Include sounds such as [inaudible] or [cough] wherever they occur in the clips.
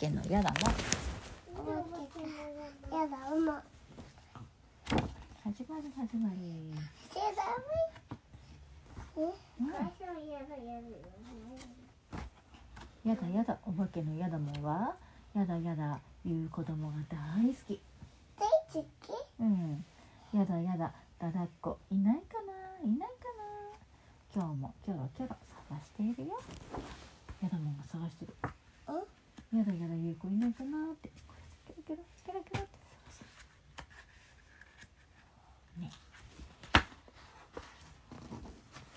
けの？やだもお化けだやだうま始まる。始まやだやだお化けの？やだもんは？やだやだ言う子供が大好き。大好き？うん。やだやだだだっこ。いないかな？いないかな？今日もキョロキョロ探しているよ。やだもんが探してる。うんやだやだ言う子いないかなってこれキョロキョロキョロキョロって探してるね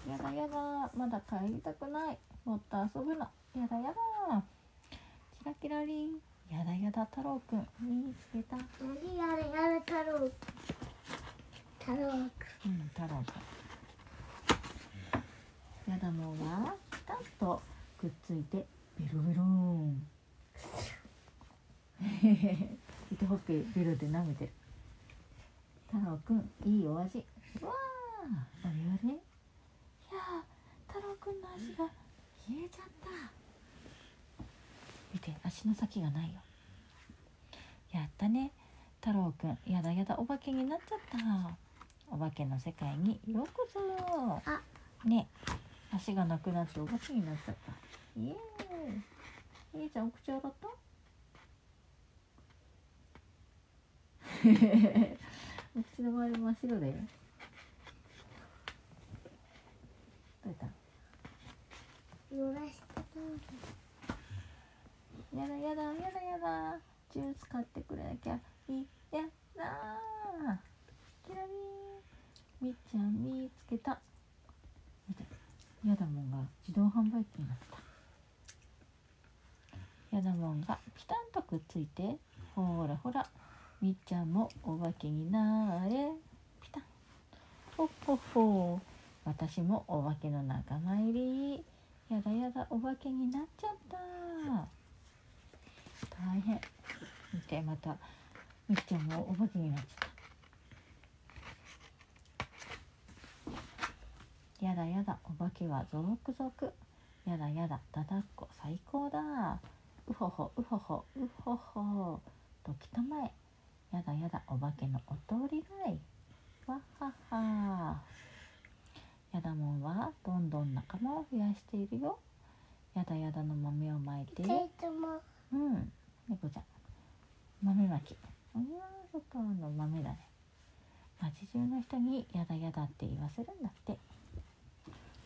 やだやだまだ帰りたくないもっと遊ぶのやだやだキラキラリンやだやだ太郎くん見つけた何やれやれ太郎太郎うん、太郎くん。やだもんはピタッとくっついてベロベローン。糸ほっぺベロで舐めてる。太郎くん、いいお味。わあ、あれあれ。いやあ、太郎くんの足が冷えちゃった。見て、足の先がないよ。やったね。太郎くん、やだやだお化けになっちゃった。お化けの世界にようこそあね足がなくなってお化けになっちゃったイエーイいいじゃんお口洗ったお口の周り真っ白だよどうやった濡らしたやだやだやだやだジュース買ってくれなきゃいやだーキラリンみっちゃん見つけた見てやだもんが自動販売機になったやだもんがピタンとくっついてほらほらみっちゃんもお化けになれ。ピタン。ほっほっほ。私もお化けの仲間入り。やだやだお化けになっちゃった。大変。見てまたみっちゃんもお化けになっちゃった。やだやだお化けは続々。やだやだだだっこ最高だ。うほほうほほうほほときたまえ。やだやだお化けのお通りがい。わっはっは。やだもんはどんどん仲間を増やしているよ。やだやだの豆をまいて。う。ん、猫ちゃん。豆まき。うわー、外の豆だね。街中の人にやだやだって言わせるんだって。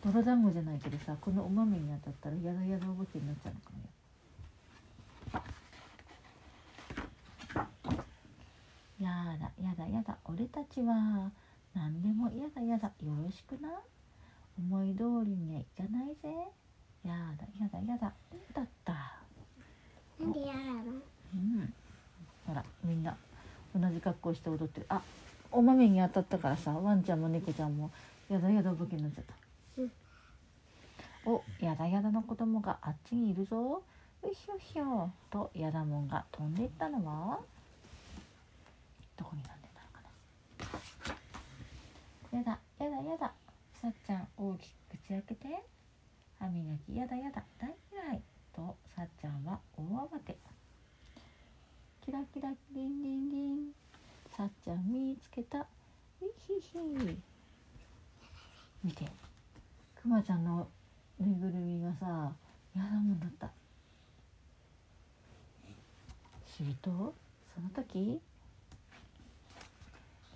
泥団子じゃないけどさ、このお豆に当たったらやだやだお化けになっちゃうのかもよ。やだやだやだ、俺たちは何でもやだやだ、よろしくな。思い通りにはいかないぜ。やだやだやだ、だった。なんでやだの？うん、ほらみんな同じ格好して踊ってる。あお豆に当たったからさワンちゃんも猫ちゃんもやだやだお化けになっちゃった、うん。おやだやだの子供があっちにいるぞ。うひょひょとやだもんが飛んでいったのは？どこになやだやだやだ。さっちゃん大きく口開けて。歯磨きやだやだ。大嫌い。とさっちゃんは大慌て。キラキラリンリンリン。さっちゃん見つけた。ヒヒヒ。見て。くまちゃんのぬいぐるみがさやだもんだった。するとその時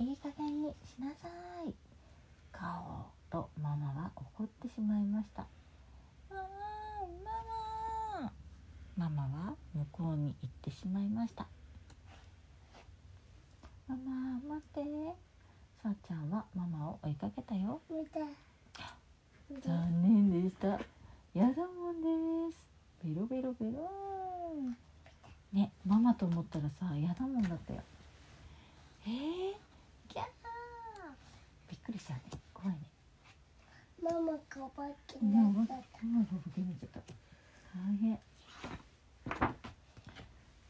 いい加減にしなさい。顔とママは怒ってしまいました。ママママママは向こうに行ってしまいました。ママ待って。さっちゃんはママを追いかけたよ。残念でした。やだもんです。ベロベロベロ。ねママと思ったらさやだもんだったよ。えー、くりしたね怖いね。ママがお化けになっちゃっがボケになっちゃった。大変。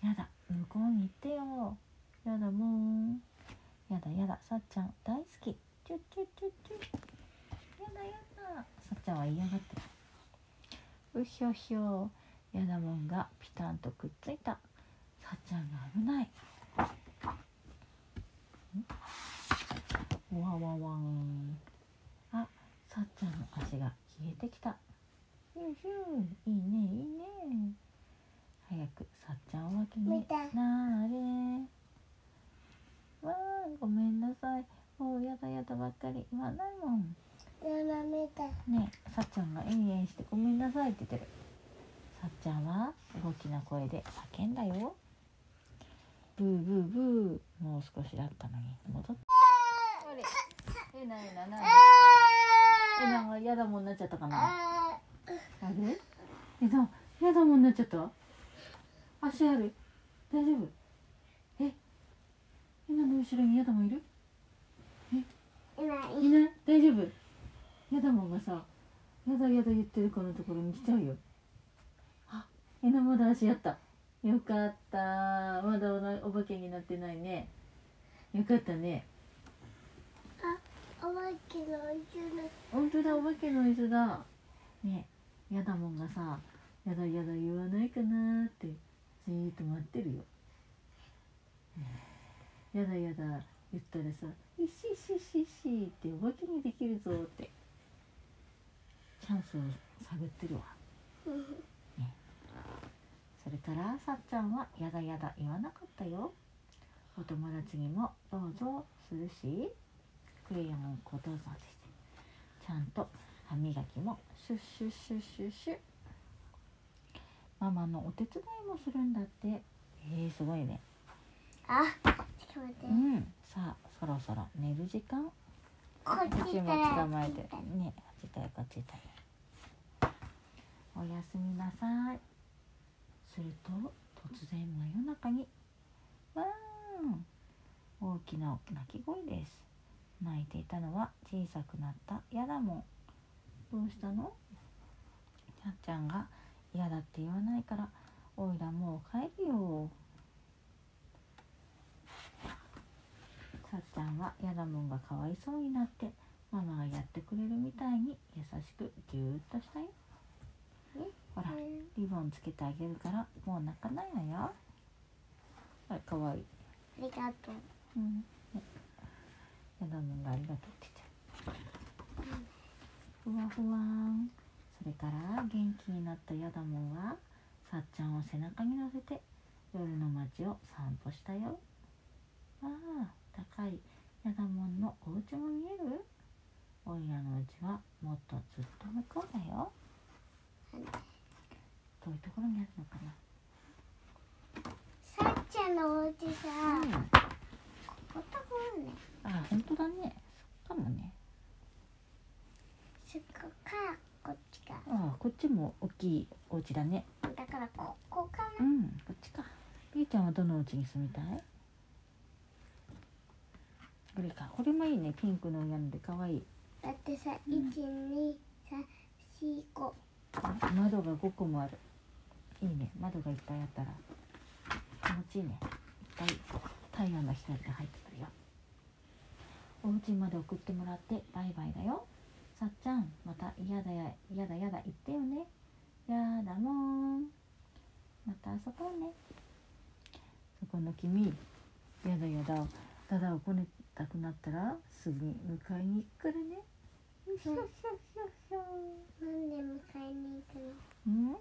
やだ向こうに行ってよ。やだもんやだやだ。さっちゃん大好きチュッチュッチュッチュッやだやだ。さっちゃんは嫌がってる。うひょひょヤダモンがピタンとくっついた。さっちゃんが危ないわわわん。あさっちゃんの足が消えてきた。ヒューヒューいいねいいね。早くさっちゃんおまけになれ。わあごめんなさい。もうやだやだばっかり。言わないもん。ママ見た。ねえさっちゃんがえんえんしてごめんなさいって言ってる。さっちゃんは大きな声で叫んだよ。ブーブーブー。もう少しだったのに。戻ってえなえななえながやだもんなっちゃったかな？あれえなやだもんなっちゃった？足ある。大丈夫？え？えなの後ろにやだもんいる？いない。いない？大丈夫？やだもんがさやだやだ言ってる子のところに来ちゃうよ。あえなまだ足あった。よかった。まだお化けになってないね。よかったね。あお化けの後ろ本当だお化けの椅子だ。ねやだもんがさやだやだ言わないかなってじーっと待ってるよ、やだやだ言ったらさ「いしししし」ってお化けにできるぞってチャンスを探ってるわ。ね。それからさっちゃんはやだやだ言わなかったよ。お友達にもどうぞするし。クレヨンをこうどうぞって。してちゃんと歯磨きもシュッシュッシュッシュッシュママのお手伝いもするんだって。えー、すごいね。あちょっと待って。うん。さあそろそろ寝る時間。こっちも捕まえて。ねこっちだよこっちだよおやすみなさい。すると突然真夜中にわーん。大きな鳴き声です泣いていたのは小さくなったヤダモンどうしたの？やっちゃんが嫌だって言わないからおいらもう帰るよ。さっちゃんはヤダモンがかわいそうになってママがやってくれるみたいに優しくぎゅーっとしたよ。ほらリボンつけてあげるからもう泣かないのよ。はいかわいい。ありがとう。うん。ねヤダモンがありがとうって言ってるふわふわん。それから元気になったヤダモンはさっちゃんを背中に乗せて夜の街を散歩したよ。ああ高いヤダモンのお家も見える？おいらの家はもっとずっと向こうだよ。どういうところにあるのかさっちゃんのお家さ。なうんここところねあ本当だね。そっかもね。そこからこっちか。あこっちも大きいお家だね。だからここかな。うんこっちか。ゆうちゃんはどのお家に住みたい？これか。これもいいね。ピンクの屋根でかわいい。だってさ一二三四五。窓が5個もある。いいね。窓がいっぱいあったら。気持ちいいね。いっぱい太陽の光が入ってくるよ。お家まで送ってもらってバイバイだよ。さっちゃんまた嫌だや嫌だ嫌だ言ってよね。やだもん。また遊ぼうね。そこの君やだやだ。ただをこねたくなったらすぐに迎えに行くからねなんで迎えに行くの？うん、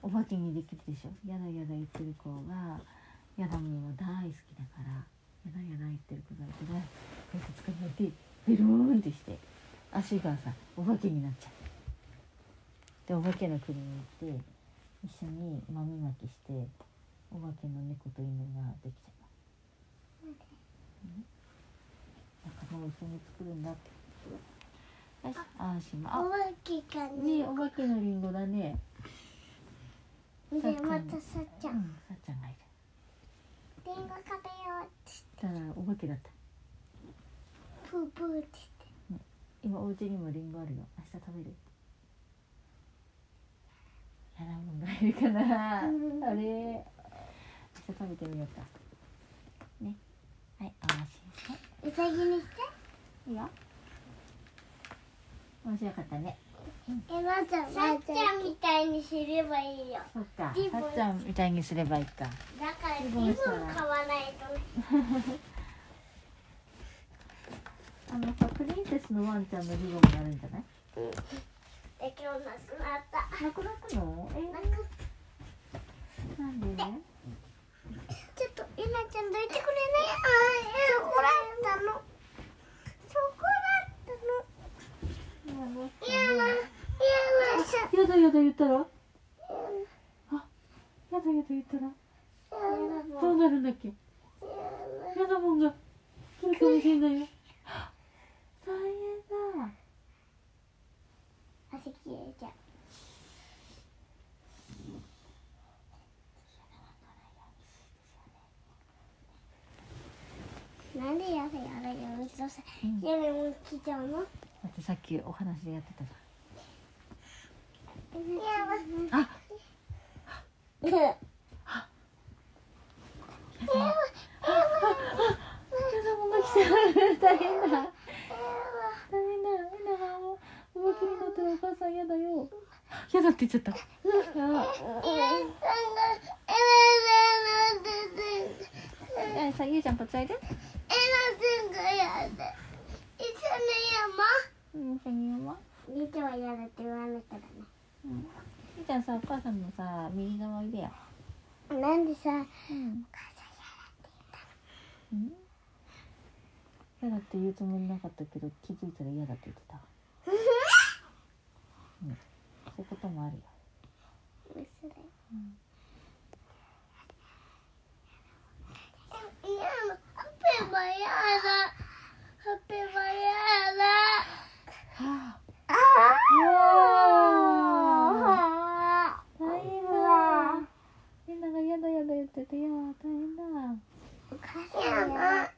お化けにできるでしょ。やだやだ言ってる子がやだもんは大好きだからやだやだ言ってる子がいたらこうやって捕まえてベローンってして足がさお化けになっちゃう。でお化けの国に行って一緒に豆まきしてお化けの猫と犬ができちゃう。うん。仲間を一緒に作るんだって。よしあーしまあお化けかね。えお化けのリンゴだね。でまたさっちゃうんんさっちゃんがいるリンゴ食べようってただお化けだった。プープーって今お家にもリンゴあるよ。明日食べる。やだもんがいるかな。うん。あれ。明日食べてみようか。ね。はいおいし言って。うさぎにして。いいよ。面白かったね。うえまちゃんさっちゃんみたいにすればいいよ。そっかリボン。さっちゃんみたいにすればいいか。だからリリボン買わない。とあのさプリンセスのワンちゃんのリボンがあるんじゃない？だけどなくなった。なくなったの？えなくー、なんで？ちょっとゆなちゃんどいてくれねあそこだったのそこだったのやだやださやだやだ言ったら？ややだやだ言ったら？だどうなるんだっけ？やだもんが。来るかもしれないよ。大変だ汗きれいじゃんなんでやだやだやめやめもちゃうのだってさっきお話でやってたじやゃんあ。みんなが動きになったらお母さんやだよやだ。って言っちゃったやださゆうちゃんこっちおいでうん一緒に読ま見てはやだって言われたらうん。ゆうちゃんさお母さんのさ右側おいでやねなんでさうん。うん。嫌だって言うつもりなかったけど気づいたら嫌だって言ってた。うん。そういうこともあるよ。うん。いやハペはやだハペはやだはあ。あ大変だみんなが嫌だ嫌だ言ってていや大変だお母さんやだや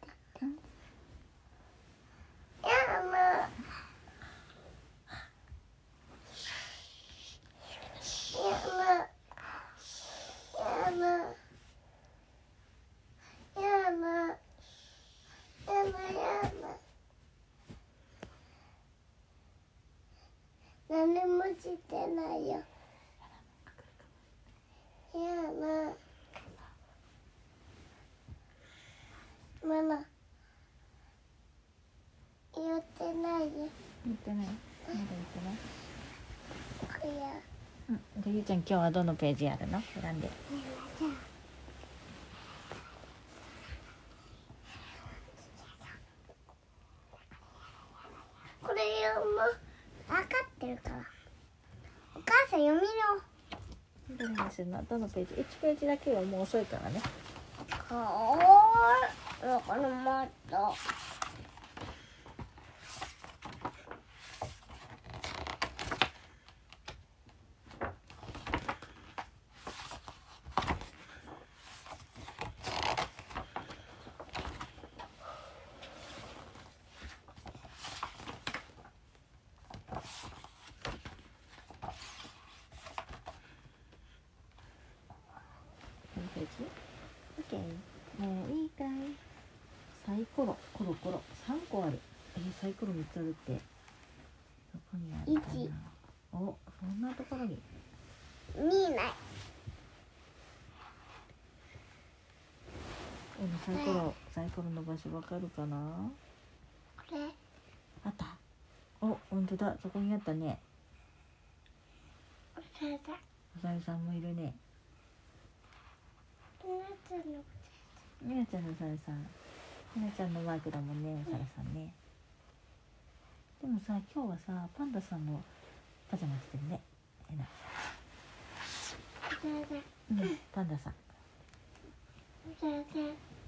だ何もしてないよ。やだ。ママ。言ってないよ。言ってない？まだ言ってない？こや。うん。じゃあゆうちゃん今日はどのページやるの？選んで。これ読む。分かってるから。お母さん読みの。どの？ページ？1ページだけはもう遅いからね。かおのマット。このページ ?OK もういいかいサイコロコロコロ3個ある。えー、サイコロ3つあるって。どこにあるか一。なおそんなところに。見えない。えのサイコロサイコロの場所わかるかな？これ。あった。お本当だ。そこにあったね。おさだ。おさゆさんもいるね。みなちゃんのおさゆさんみなちゃんのマークだもんねおさゆさんね。でもさ今日はさパンダさんのパジャマ着てるね。えな。うんパンダさん。おさだ。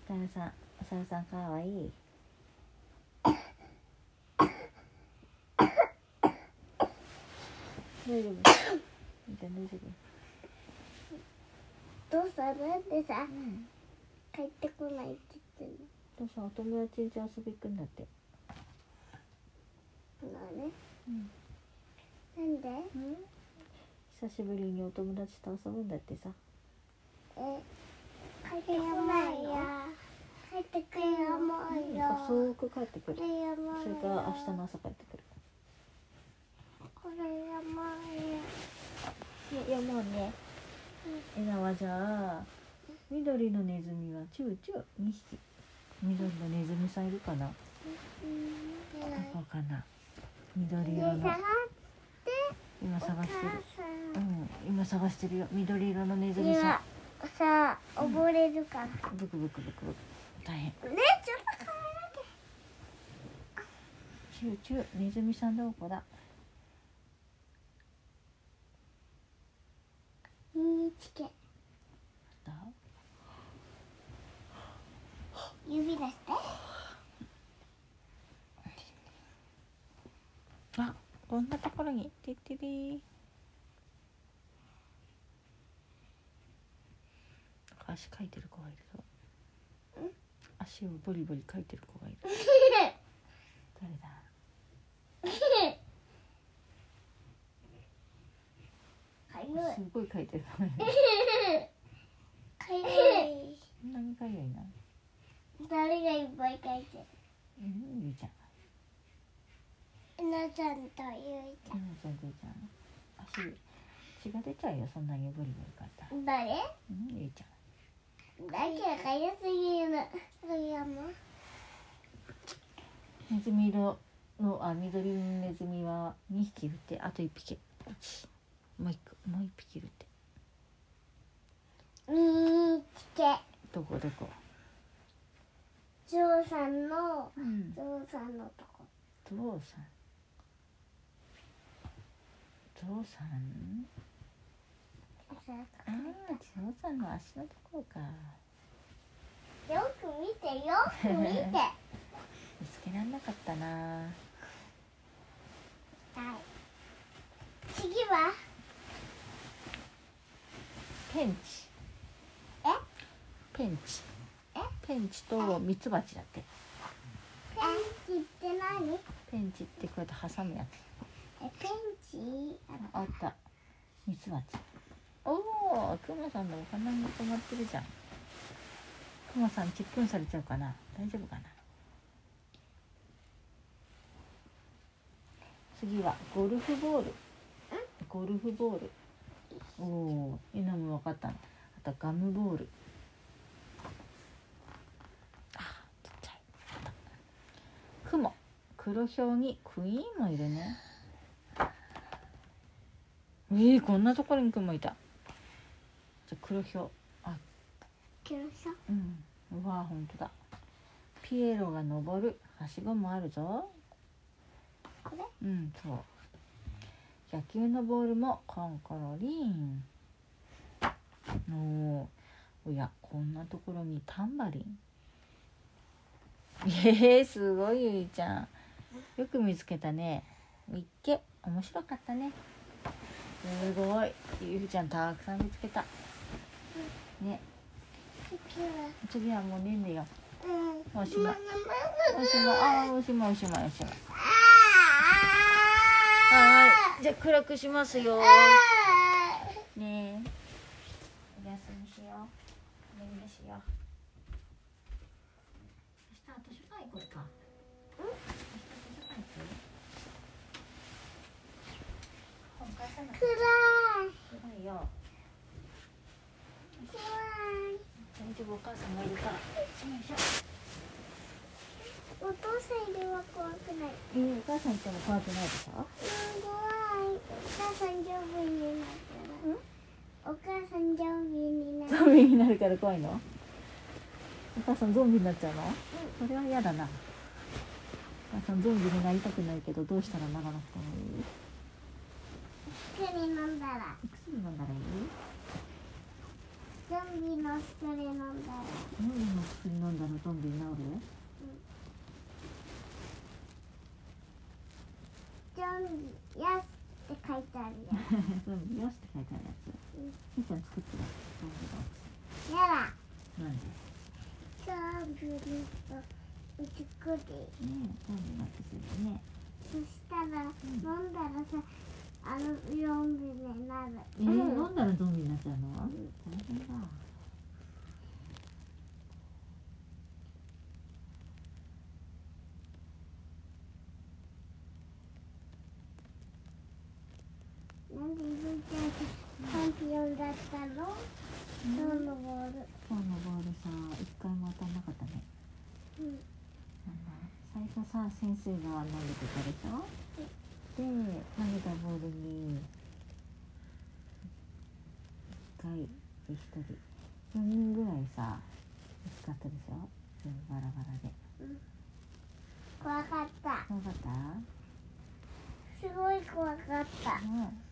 おさん。おさゆさんかわいい。大丈夫。みーちゃん大丈夫。どうしたなんでさうん。帰ってこないって言ってど父さんお友達ん家遊び行くんだって。そうだね、うん、なんで、うん、久しぶりにお友達と遊ぶんだってさ。え帰ってこないよ。帰ってくるよもうよ、遅く帰ってくる。それから明日の朝帰ってくる。これやばいいやもうね、えなわじゃあ緑のネズミはチューチュー2匹。緑のネズミさんいるかな？どこかな？緑色の。今探してる。うん今探してるよ。緑色のネズミさん。今さ溺れるから、ねブクブクブクブク。大変。ちょっとカチューチューネズミさんどこだメラ見つけだ指出してあこんなところにてってり足かいてる子がいるぞ足をボリボリかいてる子がいる。誰だ？すごいかいてる子がいる。かゆい。そんなにかゆいな誰がいっぱい書いてうんゆいちゃん。るなちゃんとゆいちゃんゆいちゃんゆいちゃん。足血が出ちゃうよそんなにボリボリかいたら。誰？うんゆいちゃんだけどかゆすぎるネズミ色のあ緑のネズミは2匹いるって。あと1匹。もう一個もう一匹いるって。見つけどこどこ？ジョーさんのうん。ジョーさんのとこ。ゾウさん。ゾウさん？さああさんの足のところか。よく見てよく [laughs] 見て。見つけられなかったな。はい。次は？ペンチ。え？ペンチ。え？ペンチとミツバチだってペンチって何？ペンチってこうやって挟むやつ。えペンチ？ああった。ミツバチおおクマさんのお花に止まってるじゃん。クマさんちっくんされちゃうかな。大丈夫かな。次はゴルフボール。ゴルフボール。おおーえなも分かったあとガムボール。あちっちゃい。あった雲黒ヒョウにクイーンもいるね。えー、こんなところに雲いた。じゃあ黒ヒョウあ。キロさう？ん。うわ本当だ。ピエロが登る。はしごもあるぞ。これ？うんそう。野球のボールもコンコロリン。おおおやこんなところにタンバリン。えー、すごいゆいちゃん。よく見つけたね。みっけ。面白かったね。すごい。ゆいちゃんたくさん見つけたね。次はもう寝んねようんおしまいおしまいあーおしまいおしまいおしまいはい。じゃあ暗くしますよ。ねおやすみしよう。寝寝しよう。明日図書館行こうか明日図書館行く本返さなくて暗い暗いよ暗い大丈夫お母さんがいるからよいしょお父さんいるは怖くない。えー、お母さんいても怖くないでしょうん怖い。お母さんゾンビになったらお母さんゾンビになる。ゾンビになるから怖いの？お母さんゾンビになっちゃうの？それは嫌だな。お母さんゾンビになりたくないけどどうしたらならなくてもいい？薬飲んだら。薬飲んだらいい？ゾンビの薬飲んだら。ゾンビの薬飲んだらゾンビになる？ンビやすって書いてあるよゾンビよしって書いてあるやつ。うんみーちゃん作ってるゾンビのおやだ。薬なんでゾンビの作り。ねえゾンビの薬ね。そしたら飲んだらさあのゾンビになる。えー、飲んだらゾンビになっちゃうの？大変だなん。でゆうちゃん。チャンピオンだったの今日のボール今日のボールさ一回も当たんなかったね。うんなんだ。最初さ先生が投げてたでしょ？で投げたボールに1回で1人。4人ぐらいさ見つかったでしょ？全部バラバラで。怖かった。怖かった？すごい怖かった。うん